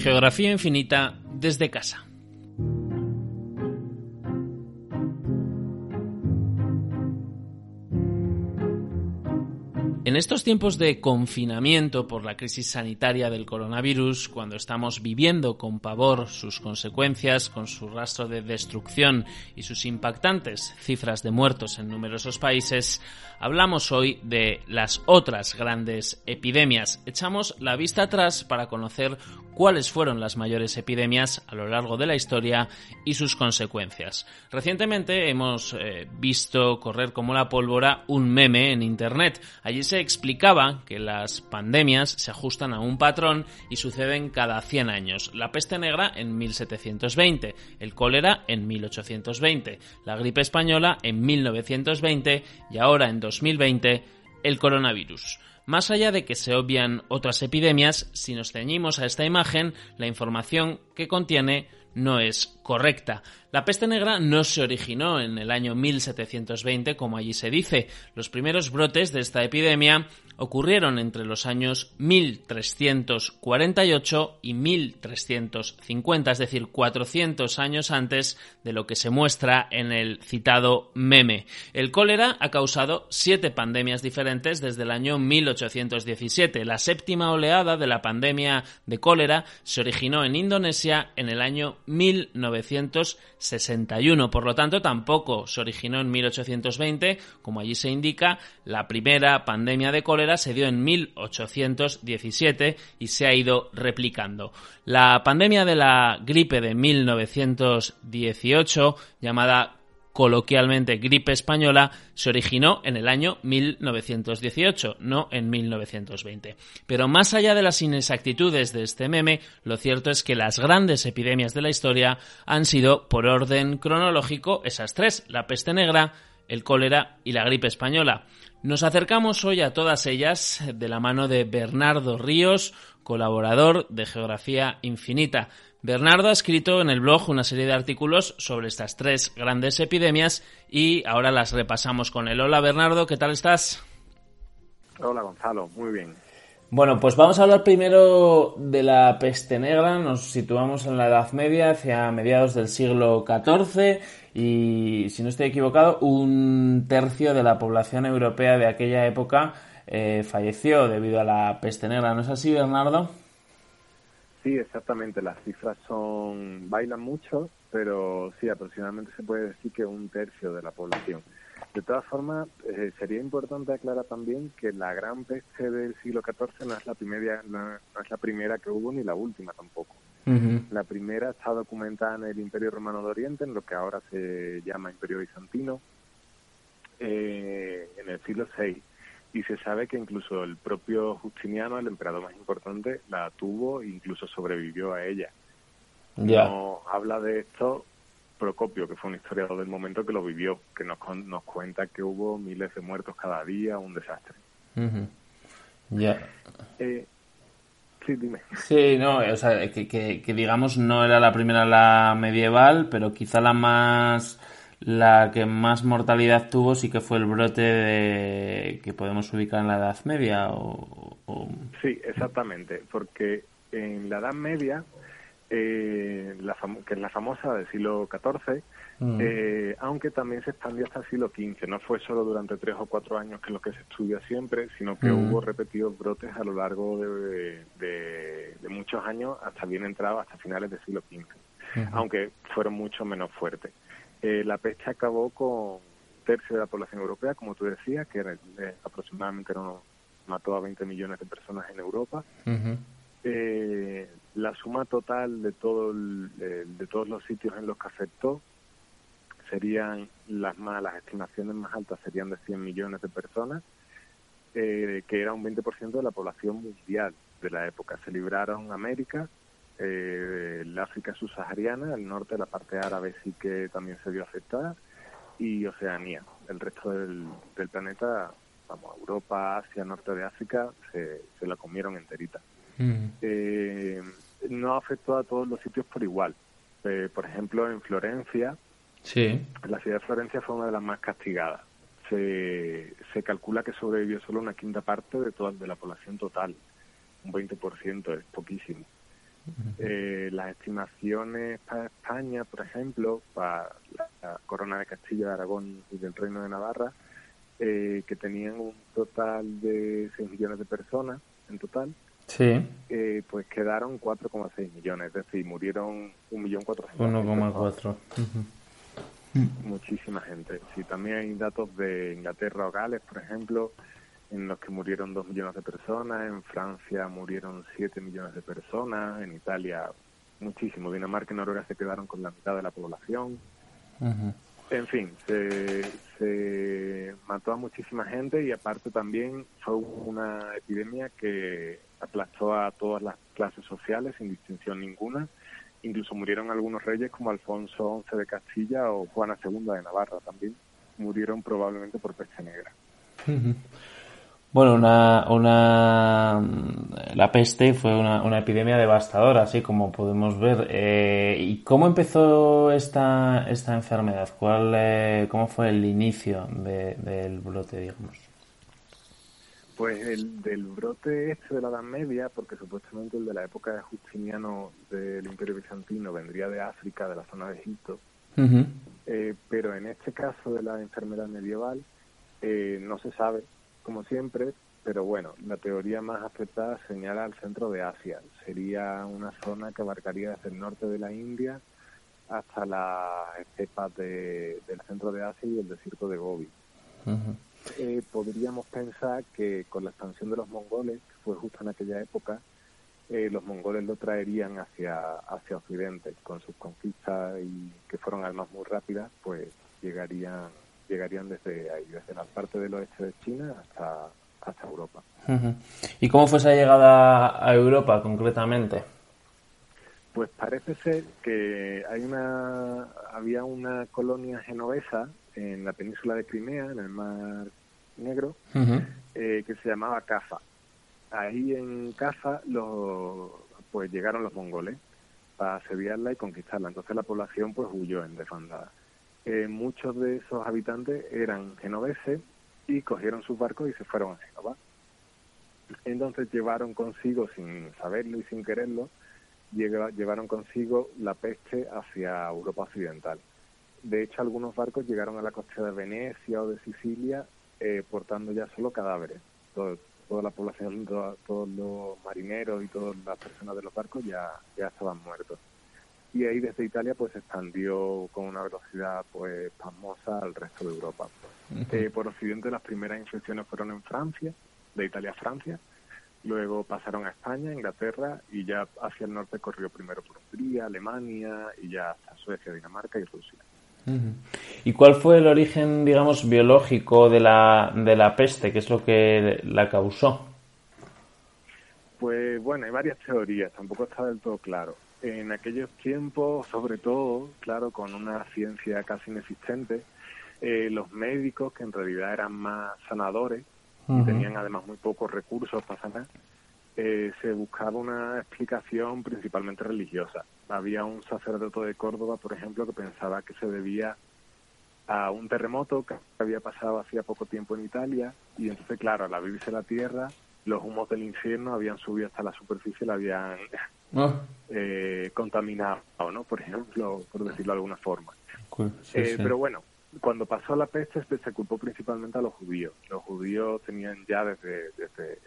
Geografía infinita desde casa. En estos tiempos de confinamiento por la crisis sanitaria del coronavirus, cuando estamos viviendo con pavor sus consecuencias, con su rastro de destrucción y sus impactantes cifras de muertos en numerosos países, hablamos hoy de las otras grandes epidemias. Echamos la vista atrás para conocer cuáles fueron las mayores epidemias a lo largo de la historia y sus consecuencias. Recientemente hemos eh, visto correr como la pólvora un meme en Internet. Allí se explicaba que las pandemias se ajustan a un patrón y suceden cada 100 años. La peste negra en 1720, el cólera en 1820, la gripe española en 1920 y ahora en 2020 el coronavirus. Más allá de que se obvian otras epidemias, si nos ceñimos a esta imagen, la información que contiene no es correcta. La peste negra no se originó en el año 1720, como allí se dice. Los primeros brotes de esta epidemia ocurrieron entre los años 1348 y 1350, es decir, 400 años antes de lo que se muestra en el citado meme. El cólera ha causado siete pandemias diferentes desde el año 1817. La séptima oleada de la pandemia de cólera se originó en Indonesia en el año 1961. Por lo tanto, tampoco se originó en 1820, como allí se indica. La primera pandemia de cólera se dio en 1817 y se ha ido replicando. La pandemia de la gripe de 1918, llamada coloquialmente gripe española, se originó en el año 1918, no en 1920. Pero más allá de las inexactitudes de este meme, lo cierto es que las grandes epidemias de la historia han sido, por orden cronológico, esas tres, la peste negra, el cólera y la gripe española. Nos acercamos hoy a todas ellas de la mano de Bernardo Ríos, colaborador de Geografía Infinita. Bernardo ha escrito en el blog una serie de artículos sobre estas tres grandes epidemias y ahora las repasamos con él. Hola Bernardo, ¿qué tal estás? Hola Gonzalo, muy bien. Bueno, pues vamos a hablar primero de la peste negra. Nos situamos en la Edad Media, hacia mediados del siglo XIV, y si no estoy equivocado, un tercio de la población europea de aquella época eh, falleció debido a la peste negra. ¿No es así, Bernardo? Sí, exactamente. Las cifras son bailan mucho, pero sí, aproximadamente se puede decir que un tercio de la población. De todas formas, eh, sería importante aclarar también que la gran peste del siglo XIV no es la primera, no, es la primera que hubo ni la última tampoco. La primera está documentada en el Imperio Romano de Oriente, en lo que ahora se llama Imperio Bizantino, eh, en el siglo VI y se sabe que incluso el propio Justiniano, el emperador más importante, la tuvo e incluso sobrevivió a ella. No habla de esto Procopio, que fue un historiador del momento que lo vivió, que nos, nos cuenta que hubo miles de muertos cada día, un desastre. Ya. Eh, sí, dime. Sí, no, o sea, que, que digamos no era la primera la medieval, pero quizá la más la que más mortalidad tuvo sí que fue el brote de, que podemos ubicar en la Edad Media. O, Sí, exactamente, porque en la Edad Media, eh, la que es la famosa del siglo XIV, mm. eh, aunque también se expandió hasta el siglo XV. No fue solo durante tres o cuatro años que es lo que se estudia siempre, sino que mm. hubo repetidos brotes a lo largo de, de, muchos años, hasta bien entrado, hasta finales del siglo XV, aunque fueron mucho menos fuertes. Eh, la peste acabó con un tercio de la población europea, como tú decías, que era, eh, aproximadamente mató a 20 millones de personas en Europa. Eh, la suma total de todo de todos los sitios en los que afectó serían las más las estimaciones más altas serían de 100 millones de personas que era un 20% de la población mundial de la época se libraron América eh, el África subsahariana, el norte, la parte árabe sí que también se vio afectada, y Oceanía. El resto del, planeta, vamos, Europa, Asia, norte de África, se, se la comieron enterita. Mm. Eh, no afectó a todos los sitios por igual. Eh, por ejemplo, en Florencia, sí. la ciudad de Florencia fue una de las más castigadas. Se, se calcula que sobrevivió solo una quinta parte de toda de la población total. Un 20% es poquísimo. Eh, las estimaciones para España, por ejemplo, para la, corona de Castilla, de Aragón y del Reino de Navarra, eh, que tenían un total de 6 millones de personas en total, sí. Eh, pues quedaron 4,6 millones, es decir, murieron 1.400.000. 1,4. Muchísima gente. Sí, también hay datos de Inglaterra o Gales, por ejemplo, en los que murieron 2 millones de personas, en Francia murieron 7 millones de personas, en Italia muchísimo, Dinamarca y Noruega se quedaron con la mitad de la población. En fin, se, se mató a muchísima gente y aparte también fue una epidemia que aplastó a todas las clases sociales sin distinción ninguna. Incluso murieron algunos reyes como Alfonso XI de Castilla o Juana II de Navarra también. Murieron probablemente por peste negra. Bueno, una, una, la peste fue una, una epidemia devastadora, así como podemos ver. Eh, ¿Y cómo empezó esta, esta enfermedad? ¿Cuál, eh, ¿Cómo fue el inicio del brote, digamos? Pues el del brote este de la Edad Media, porque supuestamente el de la época de Justiniano del Imperio Bizantino vendría de África, de la zona de Egipto, eh, pero en este caso de la enfermedad medieval no se sabe como siempre, pero bueno, la teoría más aceptada señala al centro de Asia. Sería una zona que abarcaría desde el norte de la India hasta las estepas del centro de Asia y el desierto de Gobi. Eh, podríamos pensar que con la expansión de los mongoles, que fue justo en aquella época, eh, los mongoles lo traerían hacia, hacia Occidente. Con sus conquistas y que fueron armas muy rápidas, pues llegarían llegarían desde ahí, desde la parte del oeste de China hasta, hasta Europa. ¿Y cómo fue esa llegada a Europa concretamente? Pues parece ser que hay una, había una colonia genovesa en la península de Crimea, en el Mar Negro, eh, que se llamaba Cafa. Ahí en Cafa los, pues llegaron los mongoles para asediarla y conquistarla. Entonces la población pues huyó en desbandada muchos de esos habitantes eran genoveses y cogieron sus barcos y se fueron a Génova. Entonces llevaron consigo, sin saberlo y sin quererlo, llevaron consigo la peste hacia Europa Occidental. De hecho, algunos barcos llegaron a la costa de Venecia o de Sicilia eh, portando ya solo cadáveres. toda la población, todos los marineros y todas las personas de los barcos ya, ya estaban muertos y ahí desde Italia pues se expandió con una velocidad pues pasmosa al resto de Europa. Eh, por occidente las primeras infecciones fueron en Francia, de Italia a Francia, luego pasaron a España, Inglaterra y ya hacia el norte corrió primero por Hungría, Alemania y ya hasta Suecia, Dinamarca y Rusia. ¿Y cuál fue el origen, digamos, biológico de la, de la peste? ¿Qué es lo que la causó? Pues bueno, hay varias teorías, tampoco está del todo claro en aquellos tiempos, sobre todo, claro, con una ciencia casi inexistente, eh, los médicos, que en realidad eran más sanadores y tenían además muy pocos recursos para sanar, eh, se buscaba una explicación principalmente religiosa. Había un sacerdote de Córdoba, por ejemplo, que pensaba que se debía a un terremoto que había pasado hacía poco tiempo en Italia y entonces, claro, al abrirse la tierra, los humos del infierno habían subido hasta la superficie y la habían Ah. eh, contaminado, ¿no? Por ejemplo, por decirlo de alguna forma. Eh, pero bueno, cuando pasó la peste se culpó principalmente a los judíos. Los judíos tenían ya desde, desde el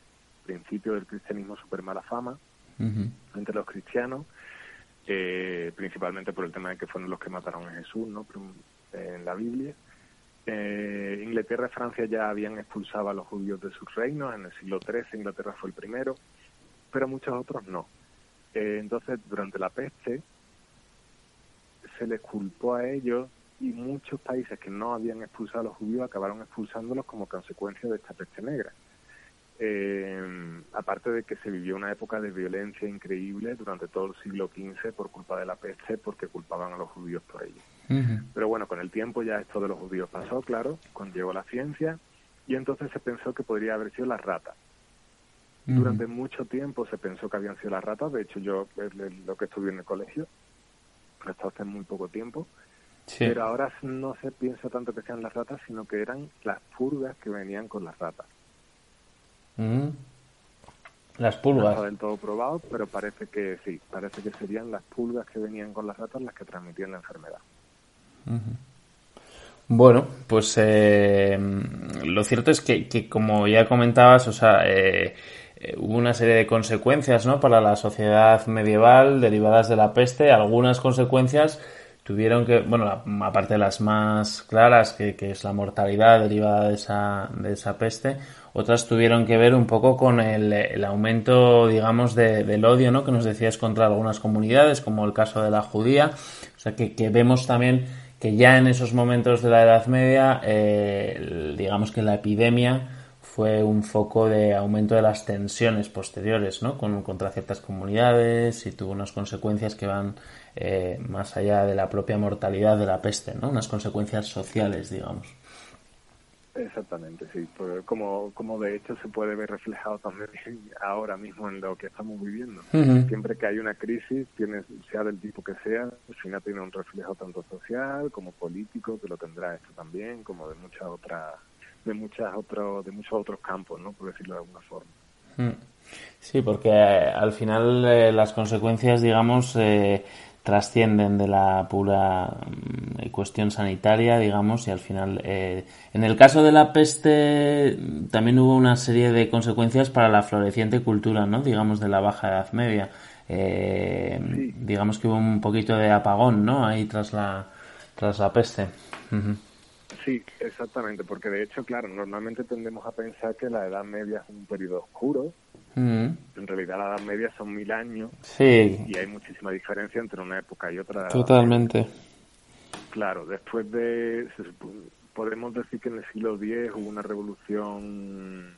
principio del cristianismo súper mala fama entre los cristianos, eh, principalmente por el tema de que fueron los que mataron a Jesús, ¿no? En la Biblia. Eh, Inglaterra y Francia ya habían expulsado a los judíos de sus reinos, en el siglo XIII Inglaterra fue el primero, pero muchos otros no. Eh, entonces, durante la peste, se les culpó a ellos y muchos países que no habían expulsado a los judíos acabaron expulsándolos como consecuencia de esta peste negra. Eh, aparte de que se vivió una época de violencia increíble durante todo el siglo XV por culpa de la peste, porque culpaban a los judíos por ello. Pero bueno, con el tiempo ya esto de los judíos pasó, claro, cuando llegó la ciencia, y entonces se pensó que podría haber sido la rata. Durante mucho tiempo se pensó que habían sido las ratas, de hecho yo lo que estuve en el colegio, hasta hace muy poco tiempo, pero ahora no se piensa tanto que sean las ratas, sino que eran las purgas que venían con las ratas. Las pulgas. No está del todo probado, pero parece que sí, parece que serían las pulgas que venían con las ratas las que transmitían la enfermedad. Bueno, pues eh, lo cierto es que, que, como ya comentabas, o sea, eh, eh, hubo una serie de consecuencias ¿no? para la sociedad medieval derivadas de la peste. Algunas consecuencias tuvieron que, bueno, aparte de las más claras, que, que, es la mortalidad derivada de esa, de esa peste, otras tuvieron que ver un poco con el, el aumento, digamos, de, del odio, ¿no? Que nos decías contra algunas comunidades, como el caso de la judía. O sea, que, que vemos también que ya en esos momentos de la Edad Media, eh, digamos que la epidemia fue un foco de aumento de las tensiones posteriores ¿no? Con, contra ciertas comunidades y tuvo unas consecuencias que van eh, más allá de la propia mortalidad de la peste, ¿no? unas consecuencias sociales, digamos. Exactamente, sí. como, como de hecho se puede ver reflejado también ahora mismo en lo que estamos viviendo. Siempre que hay una crisis, tiene, sea del tipo que sea, al final tiene un reflejo tanto social como político, que lo tendrá esto también, como de muchas otras de muchas otros de muchos otros campos, ¿no? Por decirlo de alguna forma. Mm. Sí, porque eh, al final eh, las consecuencias, digamos, eh, trascienden de la pura mm, cuestión sanitaria, digamos, y al final, en el caso de la peste, también hubo una serie de consecuencias para la floreciente cultura, ¿no? Digamos, de la Baja Edad Media. Digamos que hubo un poquito de apagón, ¿no? Ahí tras la, tras la peste. Sí, exactamente, porque de hecho, claro, normalmente tendemos a pensar que la Edad Media es un periodo oscuro. Mm. En realidad la Edad Media son mil años. Sí. Y hay muchísima diferencia entre una época y otra. Totalmente. Claro, después de... podemos decir que en el siglo X hubo una revolución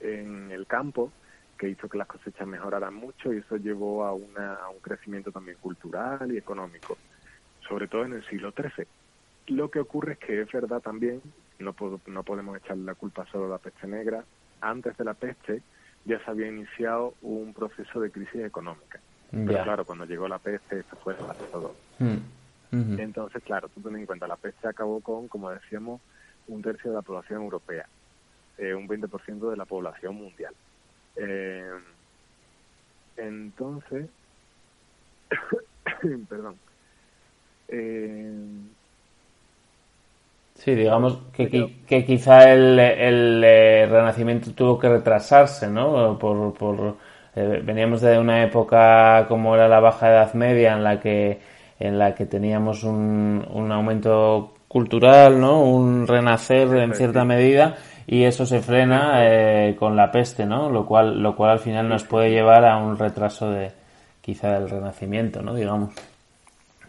en el campo que hizo que las cosechas mejoraran mucho y eso llevó a, una, a un crecimiento también cultural y económico, sobre todo en el siglo XIII lo que ocurre es que es verdad también, no, no podemos echarle la culpa solo a la peste negra, antes de la peste ya se había iniciado un proceso de crisis económica. Pero claro, cuando llegó la peste, esto fue todo. Mm. Entonces, claro, tú ten en cuenta, la peste acabó con, como decíamos, un tercio de la población europea, eh, un 20% de la población mundial. Eh, entonces, perdón, eh, Sí, digamos que, que quizá el, el, eh, renacimiento tuvo que retrasarse, ¿no? Por, por eh, veníamos de una época como era la Baja Edad Media en la que en la que teníamos un, un aumento cultural, ¿no? Un renacer en cierta medida y eso se frena eh, con la peste, ¿no? Lo cual lo cual al final nos puede llevar a un retraso de quizá del renacimiento, ¿no? Digamos.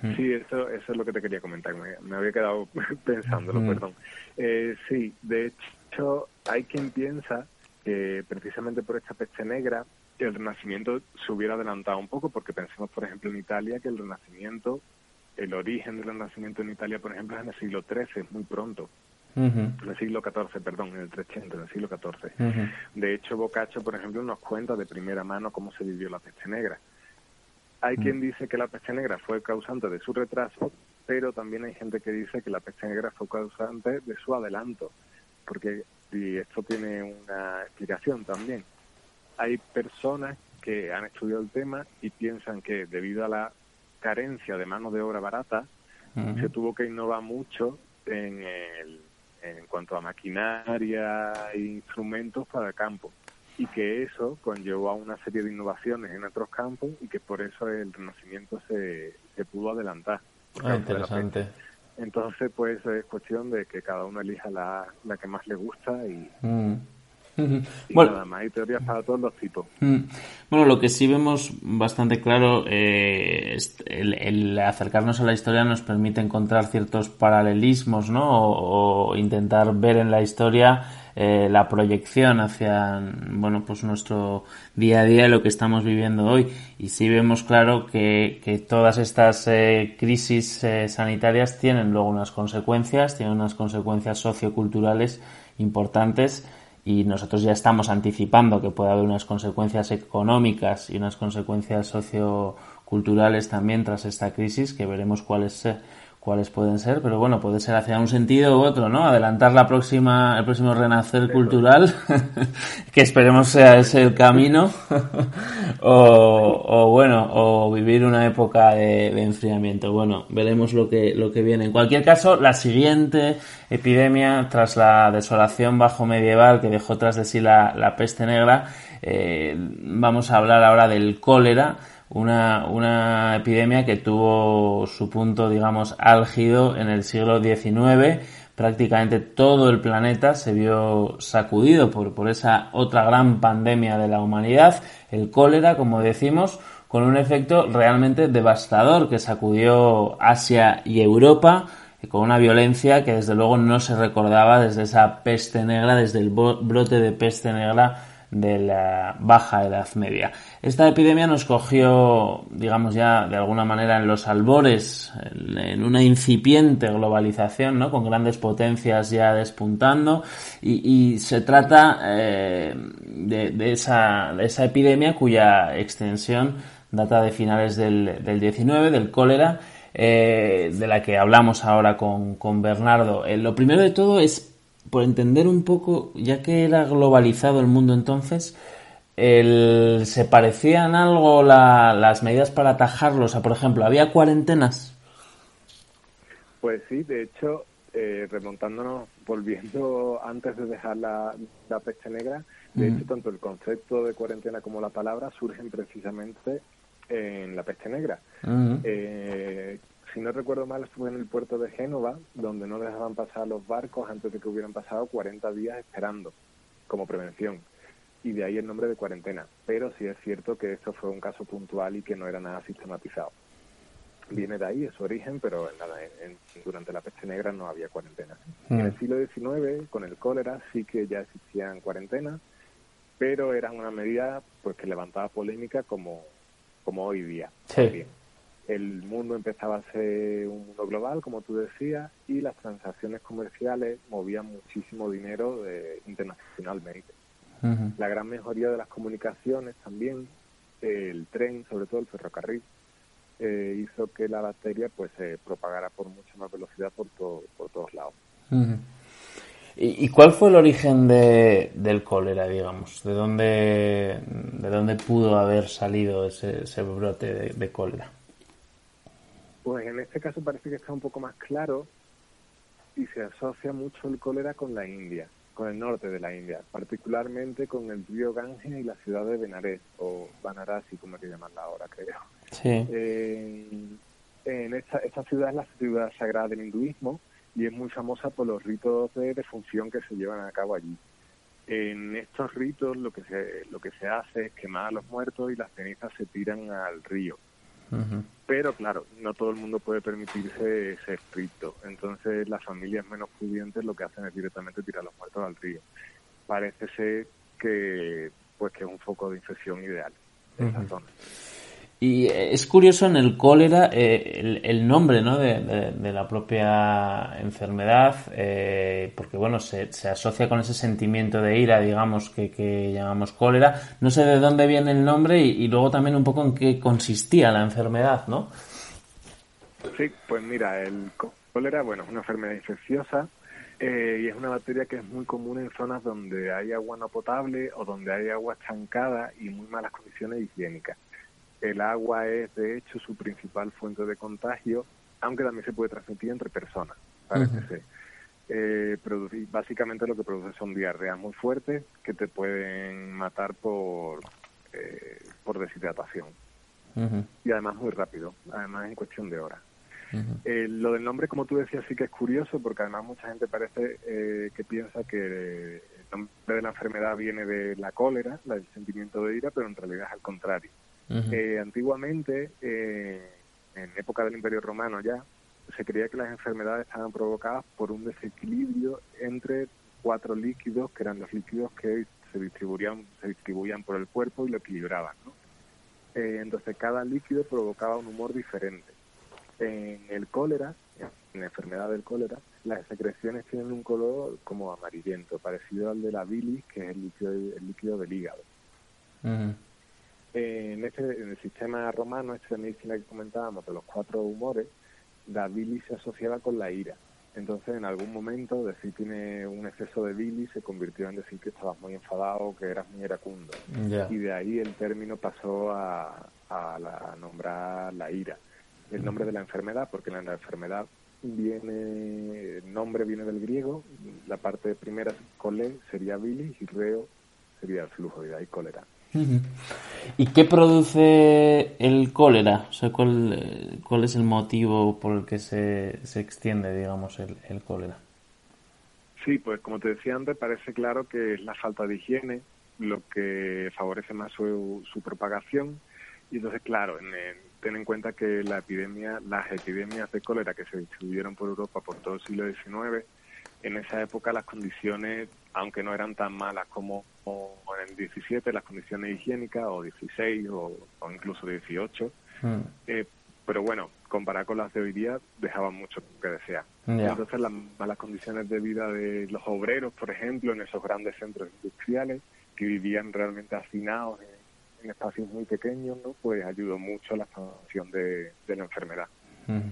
Mm. Sí, eso, eso es lo que te quería comentar. Me, había quedado pensándolo, mm. perdón. Eh, sí, de hecho, hay quien piensa que precisamente por esta peste negra el Renacimiento se hubiera adelantado un poco, porque pensemos, por ejemplo, en Italia, que el Renacimiento, el origen del Renacimiento en Italia, por ejemplo, es en el siglo XIII, muy pronto. En el siglo XIV, perdón, en el 300, en el siglo XIV. De hecho, Boccaccio, por ejemplo, nos cuenta de primera mano cómo se vivió la peste negra. Hay quien mm. dice que la peste negra fue causante de su retraso, pero también hay gente que dice que la peste negra fue causante de su adelanto, porque y esto tiene una explicación también. Hay personas que han estudiado el tema y piensan que debido a la carencia de mano de obra barata, se tuvo que innovar mucho en, el, en cuanto a maquinaria e instrumentos para el campo y que eso conllevó a una serie de innovaciones en otros campos y que por eso el Renacimiento se, se pudo adelantar. Ah, interesante. Entonces, pues es cuestión de que cada uno elija la, la que más le gusta y, mm. bueno, nada más, hay teorías para todos los tipos. Mm. Bueno, lo que sí vemos bastante claro, eh, el, el, acercarnos a la historia nos permite encontrar ciertos paralelismos, ¿no? o intentar ver en la historia eh, la proyección hacia bueno pues nuestro día a día lo que estamos viviendo hoy. Y sí vemos claro que, que todas estas eh, crisis eh, sanitarias tienen luego unas consecuencias tienen unas consecuencias socioculturales importantes y nosotros ya estamos anticipando que puede haber unas consecuencias económicas y unas consecuencias socioculturales también tras esta crisis que veremos cuáles cuáles pueden ser, pero bueno, puede ser hacia un sentido u otro, ¿no? Adelantar la próxima, el próximo renacer cultural, que esperemos sea ese el camino, o, bueno, o vivir una época de, enfriamiento. Bueno, veremos lo que, lo que viene. En cualquier caso, la siguiente epidemia, tras la desolación bajo medieval que dejó tras de sí la, peste negra, eh, vamos a hablar ahora del cólera, una, una epidemia que tuvo su punto, digamos, álgido en el siglo XIX. Prácticamente todo el planeta se vio sacudido por, por esa otra gran pandemia de la humanidad, el cólera, como decimos, con un efecto realmente devastador que sacudió Asia y Europa, con una violencia que desde luego no se recordaba desde esa peste negra, desde el brote de peste negra de la baja Edad Media. Esta epidemia nos cogió, digamos ya de alguna manera en los albores, en una incipiente globalización, ¿no? Con grandes potencias ya despuntando y, se trata eh, de, esa, de esa epidemia cuya extensión data de finales del, del 19, del cólera, eh, de la que hablamos ahora con, con Bernardo. Eh, lo primero de todo es por entender un poco, ya que era globalizado el mundo entonces, el, ¿se parecían algo las medidas para atajarlos? O sea, por ejemplo, ¿había cuarentenas? Pues sí, de hecho, eh, remontándonos, volviendo antes de dejar la, peste negra, de hecho, tanto el concepto de cuarentena como la palabra surgen precisamente en la peste negra si no recuerdo mal, estuve en el puerto de Génova, donde no dejaban pasar los barcos antes de que hubieran pasado 40 días esperando, como prevención. Y de ahí el nombre de cuarentena. Pero sí es cierto que esto fue un caso puntual y que no era nada sistematizado. Viene de ahí, es su origen, pero nada, durante la peste negra no había cuarentena. En el mm. siglo XIX, con el cólera, sí que ya existían cuarentenas, pero eran una medida pues que levantaba polémica como, como hoy día. Sí el mundo empezaba a ser un mundo global, como tú decías, y las transacciones comerciales movían muchísimo dinero de, internacionalmente. La gran mejoría de las comunicaciones también, el tren, sobre todo el ferrocarril, eh, hizo que la bacteria pues se propagara por mucha más velocidad por, por todos lados. ¿Y, cuál fue el origen de, del cólera, digamos? ¿De dónde, de dónde pudo haber salido ese, brote de cólera? Pues en este caso parece que está un poco más claro y se asocia mucho el cólera con la India, con el norte de la India, particularmente con el río Ganges y la ciudad de Benares, o Banarasi, como hay que llamarla ahora, creo. Sí. en esta, esta ciudad es la ciudad sagrada del hinduismo y es muy famosa por los ritos de defunción que se llevan a cabo allí. En estos ritos lo que se, lo que se hace es quemar a los muertos y las cenizas se tiran al río. Pero claro, no todo el mundo puede permitirse ese rito. Entonces las familias menos pudientes lo que hacen es directamente tirar los muertos al río. Parece ser que pues que es un foco de infección ideal en esa zona. Y es curioso en el cólera eh, el, nombre ¿no? de, la propia enfermedad, eh, porque bueno, se, se, asocia con ese sentimiento de ira, digamos, que, llamamos cólera. No sé de dónde viene el nombre y, luego también un poco en qué consistía la enfermedad, ¿no? Sí, pues mira, el cólera, bueno, es una enfermedad infecciosa eh, y es una bacteria que es muy común en zonas donde hay agua no potable o donde hay agua estancada y muy malas condiciones higiénicas. El agua es, de hecho, su principal fuente de contagio, aunque también se puede transmitir entre personas, parece ser. Eh, básicamente lo que produce son diarreas muy fuertes que te pueden matar por, eh, por deshidratación. Y además muy rápido, además en cuestión de horas. Eh, lo del nombre, como tú decías, sí que es curioso porque además mucha gente parece eh, que piensa que el nombre de la enfermedad viene de la cólera, del sentimiento de ira, pero en realidad es al contrario. Eh, antiguamente, eh, en época del Imperio Romano ya, se creía que las enfermedades estaban provocadas por un desequilibrio entre cuatro líquidos, que eran los líquidos que se distribuían, se distribuían por el cuerpo y lo equilibraban. Eh, entonces, cada líquido provocaba un humor diferente. En el cólera, en la enfermedad del cólera, las secreciones tienen un color como amarillento, parecido al de la bilis, que es el líquido, el líquido del hígado en, este, en el sistema romano, esta medicina que comentábamos de los cuatro humores, la bilis se asociaba con la ira. Entonces, en algún momento, decir tiene un exceso de bilis se convirtió en decir que estabas muy enfadado, que eras muy iracundo. Y de ahí el término pasó a, a, nombrar la ira. El nombre de la enfermedad, porque la, enfermedad viene, el nombre viene del griego, la parte primera, cole, sería bilis y reo sería el flujo, y de ahí cólera. ¿Y qué produce el cólera? O sea, ¿cuál, ¿cuál, es el motivo por el que se, se extiende, digamos, el, el, cólera? Sí, pues como te decía antes, parece claro que es la falta de higiene lo que favorece más su, su propagación. Y entonces, claro, en, ten en cuenta que la epidemia, las epidemias de cólera que se distribuyeron por Europa por todo el siglo XIX, en esa época las condiciones, aunque no eran tan malas como en el 17, las condiciones higiénicas, o 16, o, incluso 18, hmm. eh, pero bueno, comparado con las de hoy día, dejaban mucho que desear. Entonces, las malas condiciones de vida de los obreros, por ejemplo, en esos grandes centros industriales, que vivían realmente hacinados en, espacios muy pequeños, ¿no? pues ayudó mucho a la expansión de, la enfermedad. Hmm.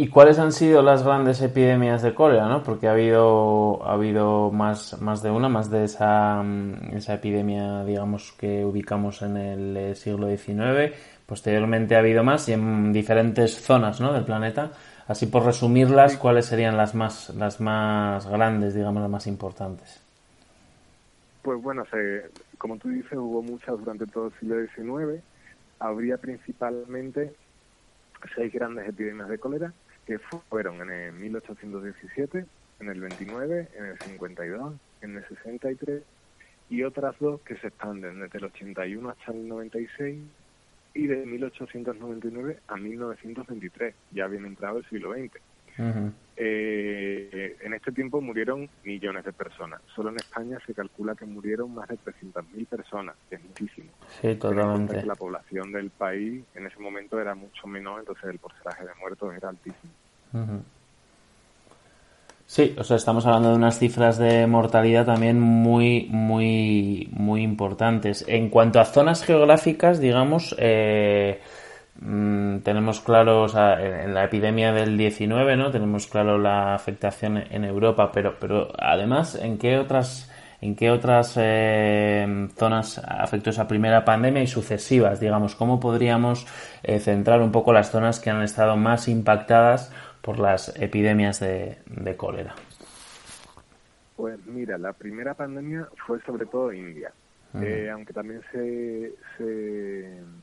¿Y cuáles han sido las grandes epidemias de cólera? ¿no? Porque ha habido, ha habido más, más de una, más de esa, mm, esa epidemia, digamos, que ubicamos en el eh, siglo XIX. Posteriormente ha habido más y en diferentes zonas ¿no? del planeta. Así por resumirlas, ¿cuáles serían las más, las más grandes, digamos, las más importantes? Pues bueno, como tú dices, hubo muchas durante todo el siglo XIX. Habría principalmente seis grandes epidemias de cólera que fueron en el 1817, en el 29, en el 52, en el 63 y otras dos que se expanden desde el 81 hasta el 96 y de 1899 a 1923, ya bien entrado el siglo XX. Eh, en este tiempo murieron millones de personas. Solo en España se calcula que murieron más de 300.000 personas, que es muchísimo. Sí, totalmente. La población del país en ese momento era mucho menor, entonces el porcentaje de muertos era altísimo. Sí, o sea, estamos hablando de unas cifras de mortalidad también muy, muy, muy importantes. En cuanto a zonas geográficas, digamos, eh, mm, tenemos claro, o sea, en la epidemia del 19, ¿no? Tenemos claro la afectación en Europa, pero, pero además, ¿en qué otras en qué otras eh, zonas afectó esa primera pandemia y sucesivas, digamos, cómo podríamos eh, centrar un poco las zonas que han estado más impactadas por las epidemias de, cólera? Pues mira, la primera pandemia fue sobre todo India, eh, aunque también se,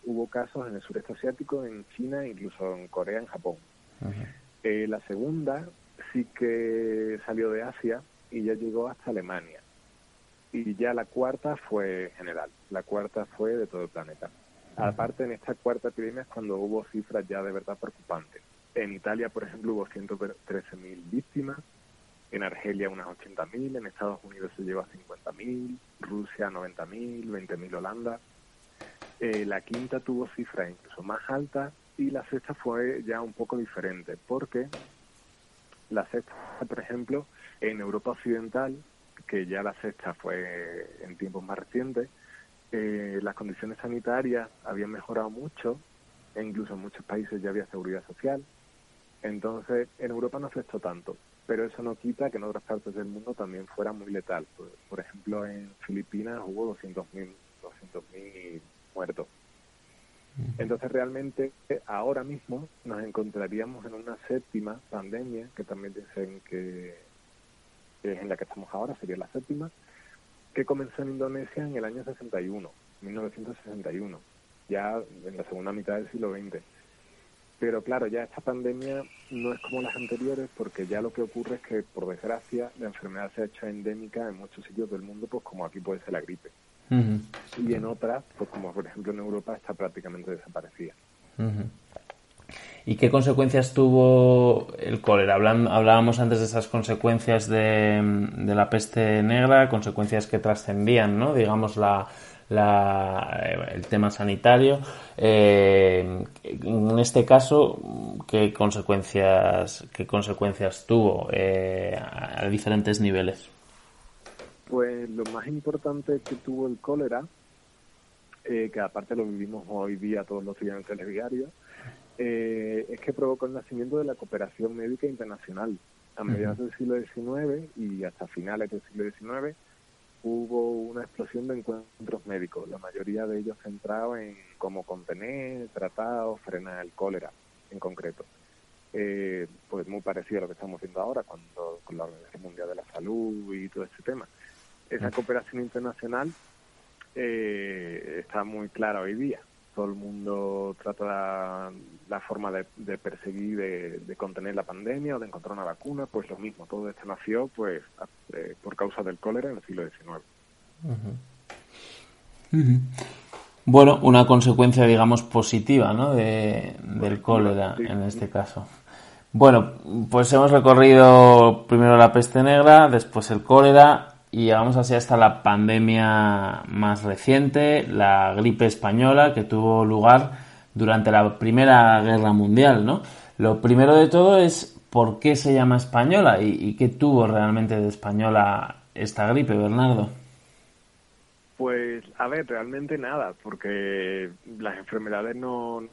hubo casos en el sureste asiático, en China, incluso en Corea, en Japón. Eh, la segunda sí que salió de Asia y ya llegó hasta Alemania. Y ya la cuarta fue general, la cuarta fue de todo el planeta. Aparte, en esta cuarta epidemia es cuando hubo cifras ya de verdad preocupantes. En Italia, por ejemplo, hubo 113.000 víctimas, en Argelia unas 80.000, en Estados Unidos se lleva 50.000, Rusia 90.000, 20.000 Holanda. Eh, la quinta tuvo cifras incluso más altas y la sexta fue ya un poco diferente, porque la sexta, por ejemplo, en Europa Occidental, que ya la sexta fue en tiempos más recientes, eh, las condiciones sanitarias habían mejorado mucho, e incluso en muchos países ya había seguridad social, entonces, en Europa no afectó tanto, pero eso no quita que en otras partes del mundo también fuera muy letal. Por, ejemplo, en Filipinas hubo 200.000 200.000 muertos. Entonces, realmente, ahora mismo nos encontraríamos en una séptima pandemia, que también dicen que es en la que estamos ahora, sería la séptima, que comenzó en Indonesia en el año 61, 1961, ya en la segunda mitad del siglo XX. Pero claro, ya esta pandemia no es como las anteriores porque ya lo que ocurre es que, por desgracia, la enfermedad se ha hecho endémica en muchos sitios del mundo, pues como aquí puede ser la gripe. Y en otras, pues como por ejemplo en Europa, está prácticamente desaparecida. ¿Y qué consecuencias tuvo el cólera? hablábamos antes de esas consecuencias de, de la peste negra, consecuencias que trascendían, ¿no? Digamos, la, la, eh, el tema sanitario. Eh, en este caso, ¿qué consecuencias, qué consecuencias tuvo eh, a diferentes niveles? Pues lo más importante que tuvo el cólera, que aparte lo vivimos hoy día todos los días en el telediario, eh, es que provocó el nacimiento de la cooperación médica internacional. A mediados del siglo XIX y hasta finales del siglo XIX hubo una explosión de encuentros médicos, la mayoría de ellos centrados en cómo contener, tratar o frenar el cólera en concreto. Eh, pues muy parecido a lo que estamos viendo ahora cuando con la Organización Mundial de la Salud y todo este tema. Esa cooperación internacional eh, está muy clara hoy día todo el mundo trata la, forma de, perseguir, de, contener la pandemia o de encontrar una vacuna, pues lo mismo, todo esto nació pues eh, por causa del cólera en el siglo XIX. Bueno, una consecuencia, digamos, positiva, ¿no? del cólera en este caso. Bueno, pues hemos recorrido primero la peste negra, después el cólera y vamos así hasta la pandemia más reciente, la gripe española, que tuvo lugar durante la Primera Guerra Mundial, ¿no? Lo primero de todo es por qué se llama española y, qué tuvo realmente de española esta gripe, Bernardo. Pues, a ver, realmente nada, porque las enfermedades no,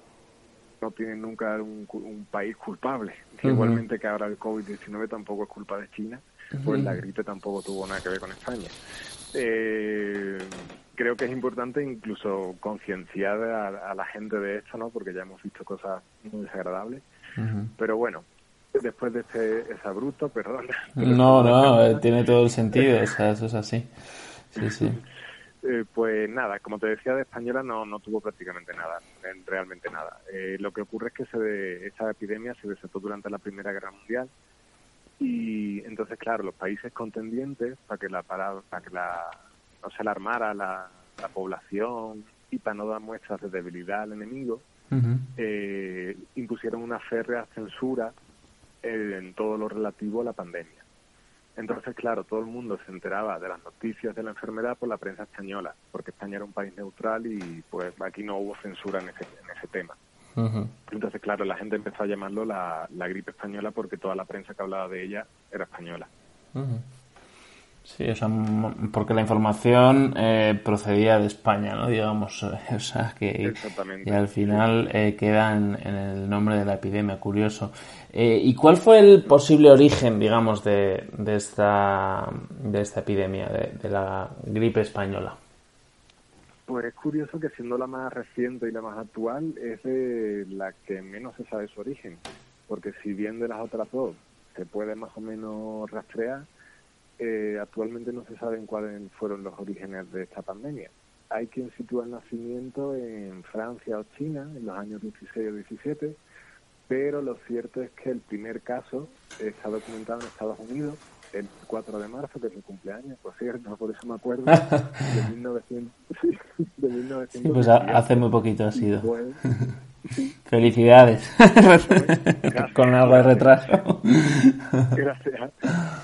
no tienen nunca un, país culpable. Igualmente que ahora el COVID-19 tampoco es culpa de China pues la gripe tampoco tuvo nada que ver con España. Eh, creo que es importante incluso concienciar a, la gente de esto, ¿no? Porque ya hemos visto cosas muy desagradables. Pero bueno, después de este esa bruto, perdón. No, no, eh, tiene todo el sentido, o sea, eso es así. Sí, sí. Eh, pues nada, como te decía, de española no, no tuvo prácticamente nada, realmente nada. lo que ocurre es que se esa epidemia se desató durante la Primera Guerra Mundial y entonces, claro, los países contendientes, para que la para, que la no se alarmara la, la población y para no dar muestras de debilidad al enemigo, eh, impusieron una férrea censura en todo lo relativo a la pandemia. Entonces, claro, todo el mundo se enteraba de las noticias de la enfermedad por la prensa española, porque España era un país neutral y pues aquí no hubo censura en ese, en ese tema. Entonces, claro, la gente empezó a llamarlo la, gripe española porque toda la prensa que hablaba de ella era española. Sí, o sea, porque la información eh, procedía de España, ¿no? Digamos, o sea, que y al final eh, queda en, el nombre de la epidemia, curioso. Eh, ¿Y cuál fue el posible origen, digamos, de, de, esta, de esta epidemia, de la gripe española? Pues es curioso que siendo la más reciente y la más actual es de la que menos se sabe su origen, porque si bien de las otras dos se puede más o menos rastrear, eh, actualmente no se saben cuáles fueron los orígenes de esta pandemia. Hay quien sitúa el nacimiento en Francia o China en los años 16 o 17, pero lo cierto es que el primer caso está documentado en Estados Unidos el 4 de marzo, que es mi cumpleaños, por cierto, por eso me acuerdo, de 1900. Sí, pues hace muy poquito ha sido. Felicidades. Con algo de retraso. Gracias.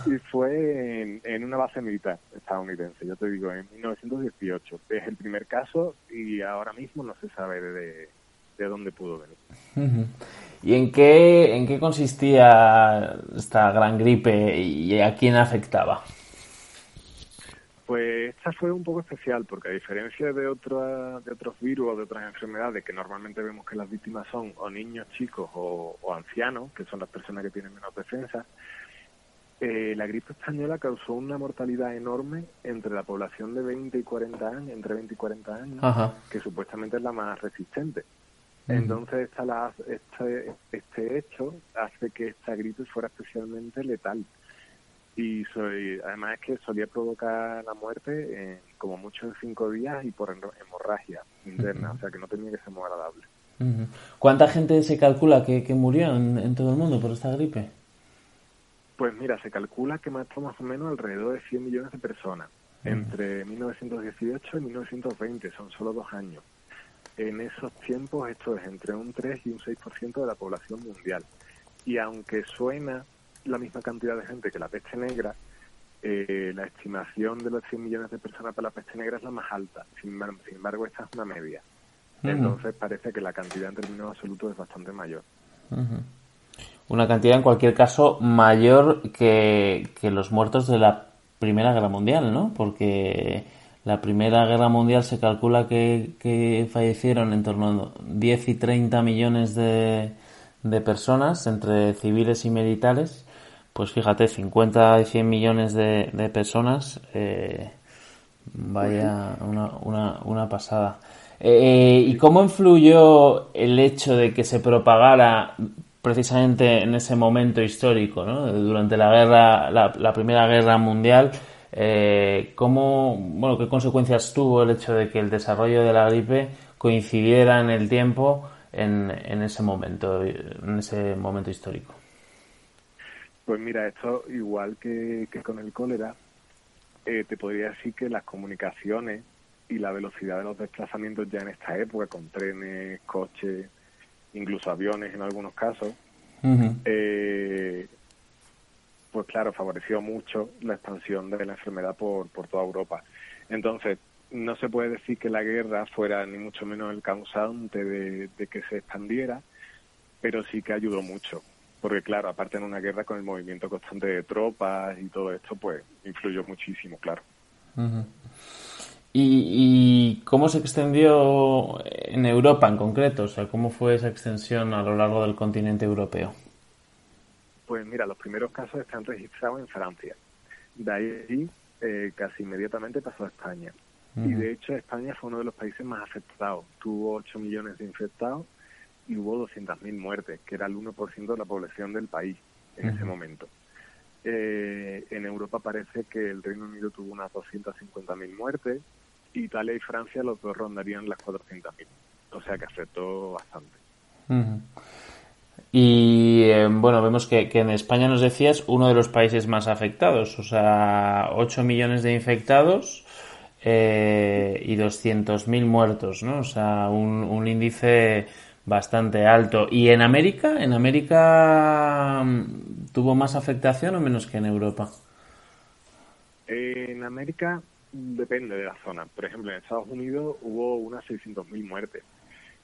Y fue en, una base militar estadounidense, yo te digo, en 1918. Es el primer caso y ahora mismo no se sabe de, de dónde pudo venir. ¿Y en qué, en qué consistía esta gran gripe y a quién afectaba? Pues esta fue un poco especial porque a diferencia de, otra, de otros virus o de otras enfermedades que normalmente vemos que las víctimas son o niños chicos o, ancianos, que son las personas que tienen menos defensa, eh, la gripe española causó una mortalidad enorme entre la población de 20 y 40 años, entre 20 y 40 años, que supuestamente es la más resistente. Entonces esta este, este hecho hace que esta gripe fuera especialmente letal. Y soy, además es que solía provocar la muerte en, como mucho en cinco días y por hemorragia interna, o sea que no tenía que ser muy agradable. ¿Cuánta gente se calcula que, murió en, todo el mundo por esta gripe? Pues mira, se calcula que mató más o menos alrededor de 100 millones de personas entre 1918 y 1920, son solo dos años en esos tiempos esto es entre un 3 y un 6% de la población mundial. Y aunque suena la misma cantidad de gente que la peste negra, eh, la estimación de los 100 millones de personas para la peste negra es la más alta. Sin, embargo, esta es una media. Entonces parece que la cantidad en términos absolutos es bastante mayor. Una cantidad en cualquier caso mayor que, que los muertos de la Primera Guerra Mundial, ¿no? Porque la Primera Guerra Mundial se calcula que, fallecieron en torno a 10 y 30 millones de, de personas, entre civiles y militares. Pues fíjate, 50 y 100 millones de, de personas. Eh, vaya, una, una, una pasada. Eh, ¿Y cómo influyó el hecho de que se propagara precisamente en ese momento histórico, ¿no? durante la guerra, la, primera guerra mundial? Eh, ¿cómo, bueno, ¿Qué consecuencias tuvo el hecho de que el desarrollo de la gripe coincidiera en el tiempo en, en ese momento, en ese momento histórico? Pues mira, esto igual que, que con el cólera, eh, te podría decir que las comunicaciones y la velocidad de los desplazamientos ya en esta época, con trenes, coches, incluso aviones en algunos casos, eh, pues claro, favoreció mucho la expansión de la enfermedad por, por toda Europa. Entonces, no se puede decir que la guerra fuera ni mucho menos el causante de, de que se expandiera, pero sí que ayudó mucho. Porque claro, aparte en una guerra con el movimiento constante de tropas y todo esto, pues influyó muchísimo, claro. ¿Y, cómo se extendió en Europa en concreto? O sea, ¿cómo fue esa extensión a lo largo del continente europeo? Pues mira, los primeros casos están registrados en Francia. De ahí eh, casi inmediatamente pasó a España. Y de hecho España fue uno de los países más afectados. Tuvo 8 millones de infectados y hubo 200.000 muertes, que era el 1% de la población del país en ese momento. Eh, en Europa parece que el Reino Unido tuvo unas 250.000 muertes, Italia y Francia los dos rondarían las 400.000. O sea que afectó bastante. Y eh, bueno, vemos que, en España nos decías uno de los países más afectados, o sea, 8 millones de infectados eh, y 200.000 muertos, ¿no? O sea, un, un, índice bastante alto. ¿Y en América? ¿En América mm, tuvo más afectación o menos que en Europa? En América depende de la zona. Por ejemplo, en Estados Unidos hubo unas 600.000 muertes,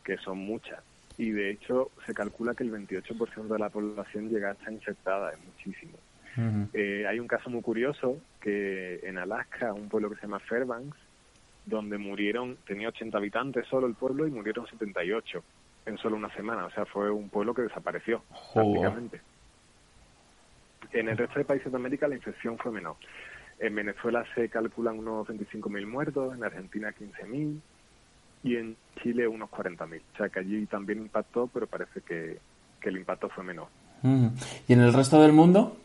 que son muchas. Y de hecho se calcula que el 28% de la población llega a estar infectada, es muchísimo. Eh, hay un caso muy curioso que en Alaska, un pueblo que se llama Fairbanks, donde murieron, tenía 80 habitantes solo el pueblo y murieron 78 en solo una semana. O sea, fue un pueblo que desapareció prácticamente. En el resto de países de América la infección fue menor. En Venezuela se calculan unos 25.000 muertos, en Argentina 15.000 y en Chile unos 40.000. O sea que allí también impactó, pero parece que, el impacto fue menor. ¿Y en el resto del mundo?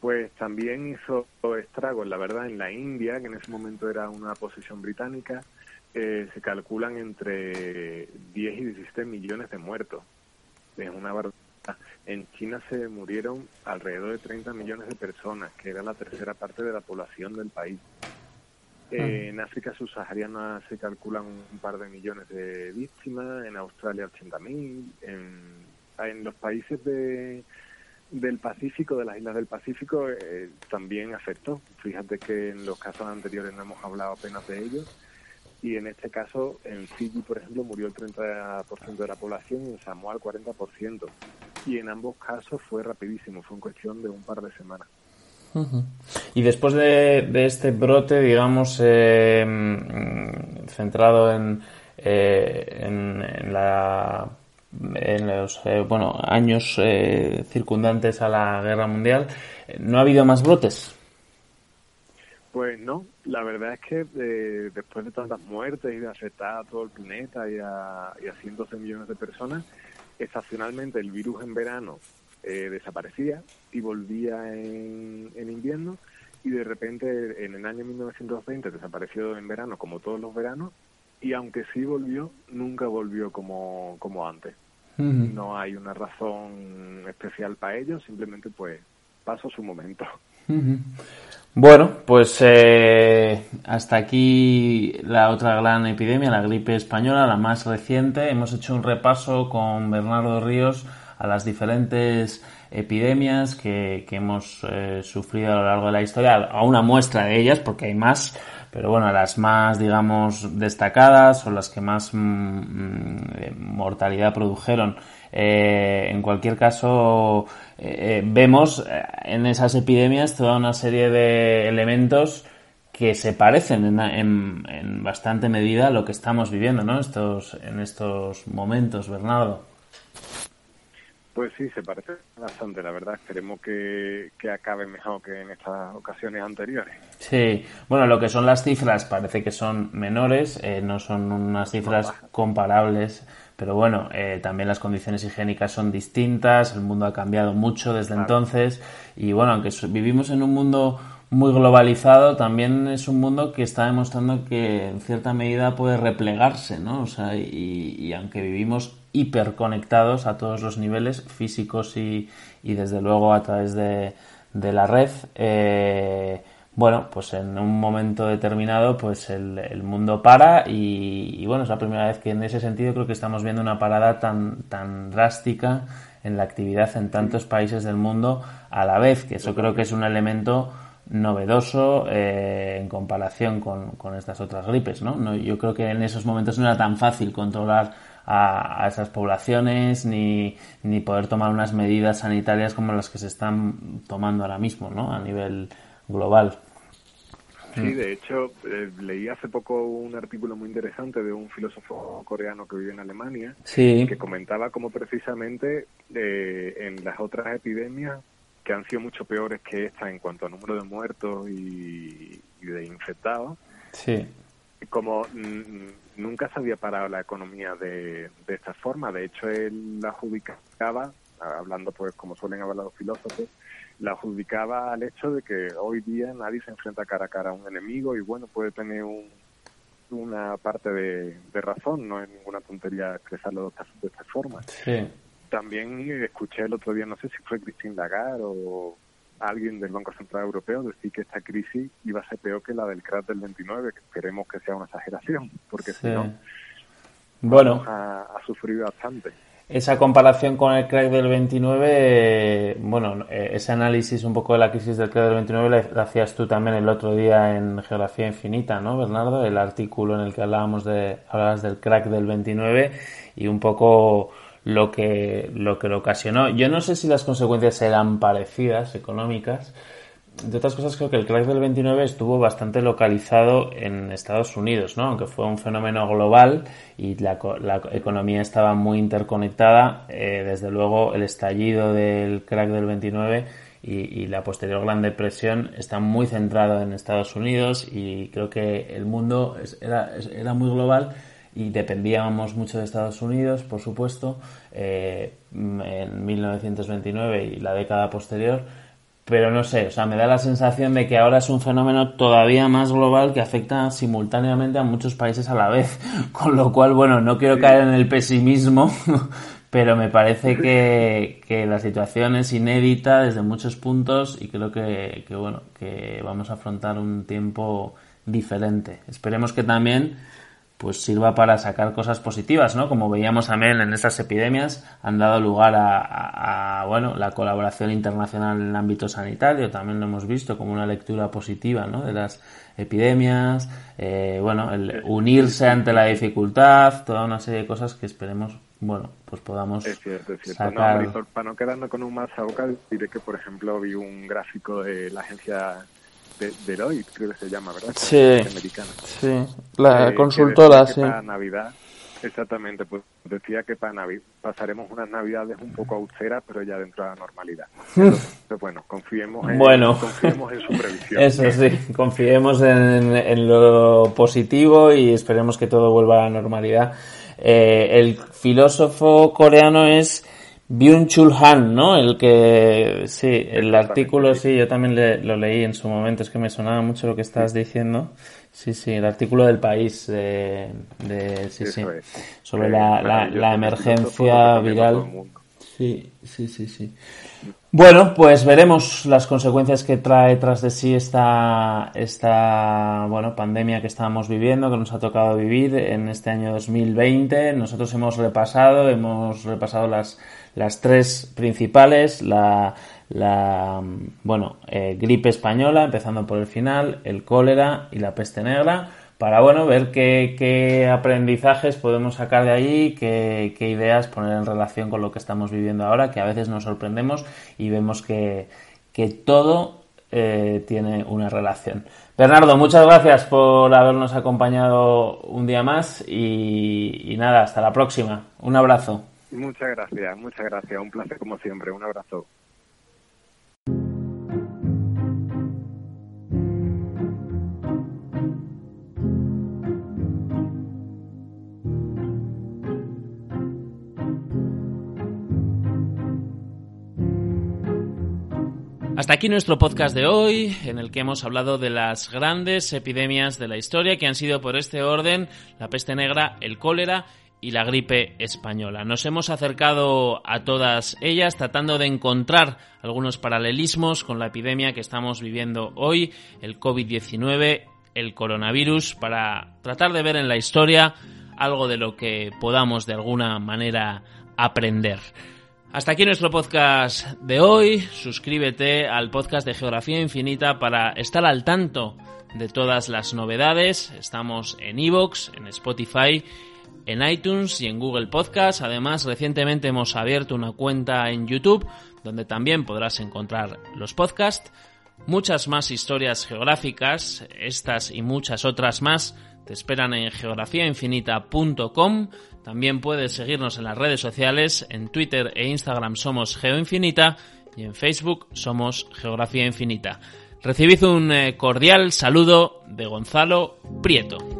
Pues también hizo estragos, la verdad, en la India, que en ese momento era una posición británica, eh, se calculan entre 10 y 17 millones de muertos. Es una En China se murieron alrededor de 30 millones de personas, que era la tercera parte de la población del país. En África subsahariana se calculan un par de millones de víctimas, en Australia 80.000, en, en los países de, del Pacífico, de las islas del Pacífico, eh, también afectó. Fíjate que en los casos anteriores no hemos hablado apenas de ellos y en este caso en Fiji, por ejemplo, murió el 30% de la población y en Samoa el 40%. Y en ambos casos fue rapidísimo, fue en cuestión de un par de semanas. Y después de, este brote, digamos, eh, centrado en, eh, en, la, en los eh, bueno, años circundantes a la guerra mundial, ¿no ha habido más brotes? Pues no, la verdad es que eh, después de tantas muertes y de afectar a todo el planeta y a, cientos de millones de personas, estacionalmente el virus en verano eh, desaparecía y volvía en, invierno y de repente en el año 1920 desapareció en verano como todos los veranos y aunque sí volvió, nunca volvió como, como antes. No hay una razón especial para ello, simplemente pues pasó su momento. Bueno, pues eh, hasta aquí la otra gran epidemia, la gripe española, la más reciente. Hemos hecho un repaso con Bernardo Ríos a las diferentes epidemias que, hemos eh, sufrido a lo largo de la historia, a una muestra de ellas, porque hay más, pero bueno, las más, digamos, destacadas o las que más mm, mm, mortalidad produjeron. Eh, en cualquier caso, eh, vemos en esas epidemias toda una serie de elementos que se parecen en, en, en, bastante medida a lo que estamos viviendo ¿no? estos, en estos momentos, Bernardo. Pues sí, se parece bastante, la verdad. Esperemos que, que acabe mejor que en estas ocasiones anteriores. Sí, bueno, lo que son las cifras parece que son menores, eh, no son unas cifras comparables, pero bueno, eh, también las condiciones higiénicas son distintas, el mundo ha cambiado mucho desde entonces y bueno, aunque vivimos en un mundo muy globalizado, también es un mundo que está demostrando que en cierta medida puede replegarse, ¿no? O sea, y, y aunque vivimos hiperconectados a todos los niveles, físicos y, y desde luego a través de, de la red, eh, bueno, pues en un momento determinado, pues el, mundo para y, bueno, es la primera vez que en ese sentido creo que estamos viendo una parada tan, tan drástica en la actividad en tantos países del mundo a la vez, que eso creo que es un elemento novedoso eh, en comparación con, con, estas otras gripes. ¿no? Yo creo que en esos momentos no era tan fácil controlar a, a, esas poblaciones ni, ni poder tomar unas medidas sanitarias como las que se están tomando ahora mismo, ¿no? A nivel global. Sí, de hecho, eh, leí hace poco un artículo muy interesante de un filósofo coreano que vive en Alemania, sí. que comentaba cómo precisamente eh, en las otras epidemias que han sido mucho peores que esta en cuanto a número de muertos y, y de infectados. Sí. Como nunca se había parado la economía de, de esta forma, de hecho él la adjudicaba, hablando pues como suelen hablar los filósofos, la adjudicaba al hecho de que hoy día nadie se enfrenta cara a cara a un enemigo y bueno, puede tener un, una parte de, de razón, no es ninguna tontería expresarlo de esta, de esta forma. Sí. También escuché el otro día, no sé si fue Christine Lagarde o alguien del Banco Central Europeo decir que esta crisis iba a ser peor que la del crash del 29, que esperemos que sea una exageración, porque sí. si no, bueno, ha, ha, sufrido bastante. Esa comparación con el crack del 29, eh, bueno, eh, ese análisis un poco de la crisis del crack del 29 lo hacías tú también el otro día en Geografía Infinita, ¿no, Bernardo? El artículo en el que hablábamos de, hablabas del crack del 29 y un poco lo que, lo que lo ocasionó. Yo no sé si las consecuencias eran parecidas, económicas. De otras cosas, creo que el crack del 29 estuvo bastante localizado en Estados Unidos, ¿no? Aunque fue un fenómeno global y la, la economía estaba muy interconectada, eh, desde luego el estallido del crack del 29 y, y, la posterior Gran Depresión está muy centrado en Estados Unidos y creo que el mundo era, era muy global y dependíamos mucho de Estados Unidos, por supuesto, eh, en 1929 y la década posterior, pero no sé, o sea, me da la sensación de que ahora es un fenómeno todavía más global que afecta simultáneamente a muchos países a la vez, con lo cual, bueno, no quiero caer en el pesimismo, pero me parece que, que la situación es inédita desde muchos puntos y creo que, que, bueno, que vamos a afrontar un tiempo diferente. Esperemos que también pues sirva para sacar cosas positivas, ¿no? Como veíamos también en estas epidemias, han dado lugar a, a, a, bueno, la colaboración internacional en el ámbito sanitario, también lo hemos visto como una lectura positiva, ¿no? De las epidemias, eh, bueno, el unirse ante la dificultad, toda una serie de cosas que esperemos, bueno, pues podamos es cierto, es cierto. sacar. No, para no quedarnos con un más diré que, por ejemplo, vi un gráfico de la agencia de, Deloitte, creo que se llama, ¿verdad? Sí, americana. sí. la eh, consultora, sí. Para Navidad, exactamente, pues decía que para Navidad pasaremos unas Navidades un poco austeras, pero ya dentro de la normalidad. Entonces, bueno, confiemos en, bueno, confiemos en su previsión. Eso sí, confiemos en, en, lo positivo y esperemos que todo vuelva a la normalidad. Eh, el filósofo coreano es Byung Chul Han, ¿no? El que, sí, el artículo, sí, yo también le, lo leí en su momento, es que me sonaba mucho lo que estás diciendo. Sí, sí, el artículo del país, de, de sí, sí, sobre la, la, la emergencia viral. Sí, sí, sí, sí. Bueno, pues veremos las consecuencias que trae tras de sí esta, esta bueno, pandemia que estamos viviendo, que nos ha tocado vivir en este año 2020. Nosotros hemos repasado, hemos repasado las, las tres principales, la, la bueno, eh, gripe española, empezando por el final, el cólera y la peste negra, para bueno, ver qué, qué aprendizajes podemos sacar de ahí, qué, qué, ideas poner en relación con lo que estamos viviendo ahora, que a veces nos sorprendemos y vemos que, que todo eh, tiene una relación. Bernardo, muchas gracias por habernos acompañado un día más y nada, hasta la próxima. Un abrazo. Muchas gracias, muchas gracias. Un placer como siempre. Un abrazo. Hasta aquí nuestro podcast de hoy, en el que hemos hablado de las grandes epidemias de la historia que han sido por este orden la peste negra, el cólera y la gripe española. Nos hemos acercado a todas ellas tratando de encontrar algunos paralelismos con la epidemia que estamos viviendo hoy, el COVID-19, el coronavirus, para tratar de ver en la historia algo de lo que podamos de alguna manera aprender. Hasta aquí nuestro podcast de hoy. Suscríbete al podcast de Geografía Infinita para estar al tanto de todas las novedades. Estamos en Evox, en Spotify, en iTunes y en Google Podcast. Además, recientemente hemos abierto una cuenta en YouTube donde también podrás encontrar los podcasts. Muchas más historias geográficas, estas y muchas otras más, te esperan en geografiainfinita.com también puedes seguirnos en las redes sociales, en Twitter e Instagram somos GeoInfinita y en Facebook somos Geografía Infinita. Recibid un eh, cordial saludo de Gonzalo Prieto.